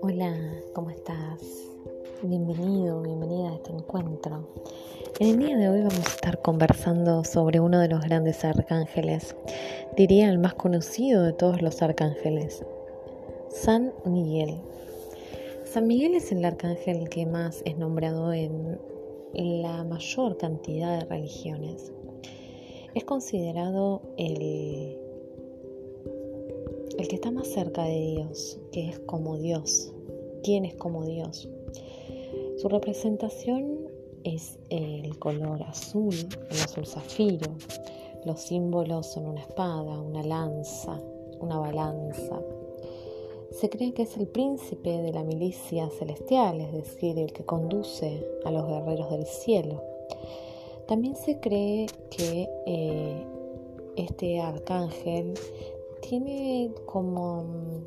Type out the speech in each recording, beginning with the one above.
Hola, ¿cómo estás? Bienvenido, bienvenida a este encuentro. En el día de hoy vamos a estar conversando sobre uno de los grandes arcángeles, diría el más conocido de todos los arcángeles, San Miguel. San Miguel es el arcángel que más es nombrado en la mayor cantidad de religiones. Es considerado el, el que está más cerca de Dios, que es como Dios. ¿Quién es como Dios? Su representación es el color azul, el azul zafiro. Los símbolos son una espada, una lanza, una balanza, se cree que es el príncipe de la milicia celestial, es decir, el que conduce a los guerreros del cielo. También se cree que eh, este arcángel tiene como mm,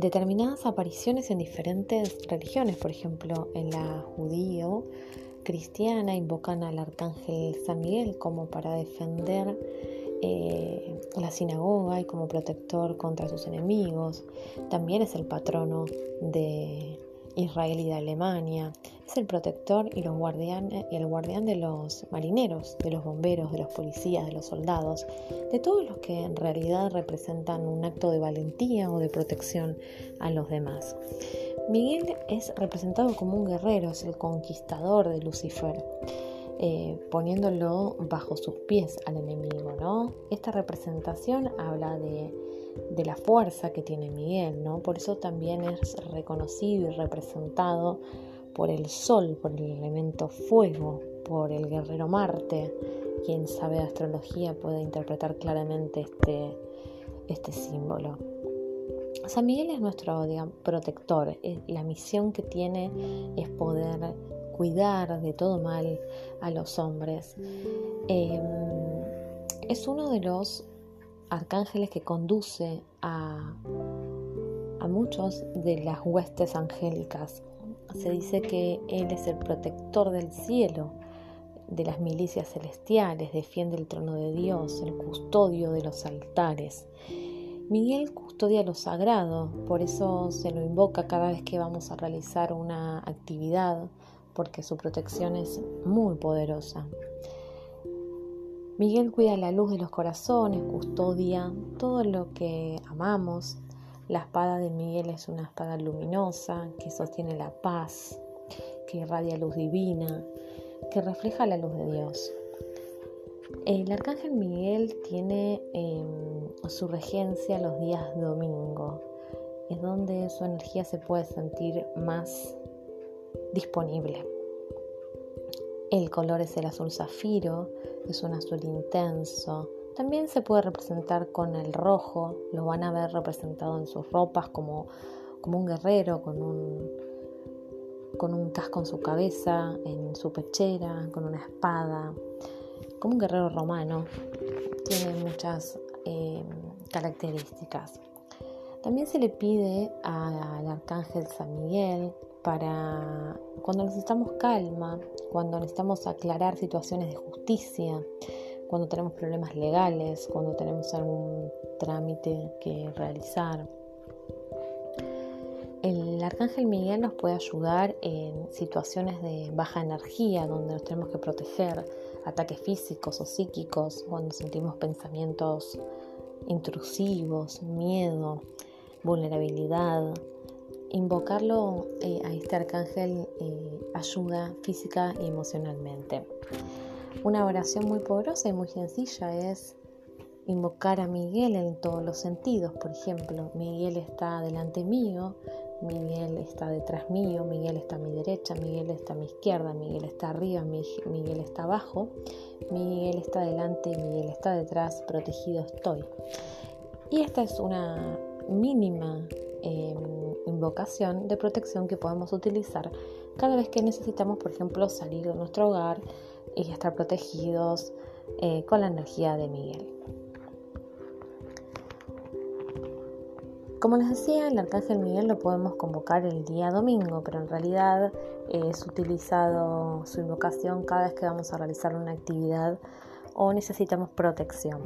determinadas apariciones en diferentes religiones, por ejemplo, en la judío cristiana invocan al arcángel San Miguel como para defender eh, la sinagoga y como protector contra sus enemigos. También es el patrono de Israel y de Alemania. Es el protector y, los y el guardián de los marineros, de los bomberos, de los policías, de los soldados, de todos los que en realidad representan un acto de valentía o de protección a los demás. Miguel es representado como un guerrero, es el conquistador de Lucifer. Eh, poniéndolo bajo sus pies al enemigo, ¿no? Esta representación habla de, de, la fuerza que tiene Miguel, ¿no? Por eso también es reconocido y representado por el sol, por el elemento fuego, por el guerrero Marte. Quien sabe astrología puede interpretar claramente este, este símbolo. San Miguel es nuestro protector. La misión que tiene es poder cuidar de todo mal a los hombres. Em, es uno de los arcángeles que conduce a, a muchos de las huestes angélicas. Se dice que Él es el protector del cielo, de las milicias celestiales, defiende el trono de Dios, el custodio de los altares. Miguel custodia lo sagrado, por eso se lo invoca cada vez que vamos a realizar una actividad porque su protección es muy poderosa. Miguel cuida la luz de los corazones, custodia todo lo que amamos. La espada de Miguel es una espada luminosa que sostiene la paz, que irradia luz divina, que refleja la luz de Dios. El arcángel Miguel tiene em, su regencia los días domingo. Es donde su energía se puede sentir más disponible. El color es el azul zafiro, es un azul intenso. También se puede representar con el rojo, lo van a ver representado en sus ropas como, como un guerrero con un, con un casco en su cabeza, en su pechera, con una espada, como un guerrero romano. Tiene muchas eh, características. También se le pide al arcángel San Miguel para cuando necesitamos calma, cuando necesitamos aclarar situaciones de justicia, cuando tenemos problemas legales, cuando tenemos algún trámite que realizar. El arcángel Miguel nos puede ayudar en situaciones de baja energía, donde nos tenemos que proteger, ataques físicos o psíquicos, cuando sentimos pensamientos intrusivos, miedo, vulnerabilidad, invocarlo eh, a este arcángel eh, ayuda física y emocionalmente. Una oración muy poderosa y muy sencilla es invocar a Miguel en todos los sentidos. Por ejemplo, Miguel está delante mío, Miguel está detrás mío, Miguel está a mi derecha, Miguel está a mi izquierda, Miguel está arriba, Miguel está abajo, Miguel está delante, Miguel está detrás, protegido estoy. Y esta es una mínima Em, invocación de protección que podemos utilizar cada vez que necesitamos, por ejemplo, salir de nuestro hogar y estar protegidos eh, con la energía de Miguel. Como les decía, el arcángel Miguel lo podemos convocar el día domingo, pero en realidad es utilizado su invocación cada vez que vamos a realizar una actividad o necesitamos protección.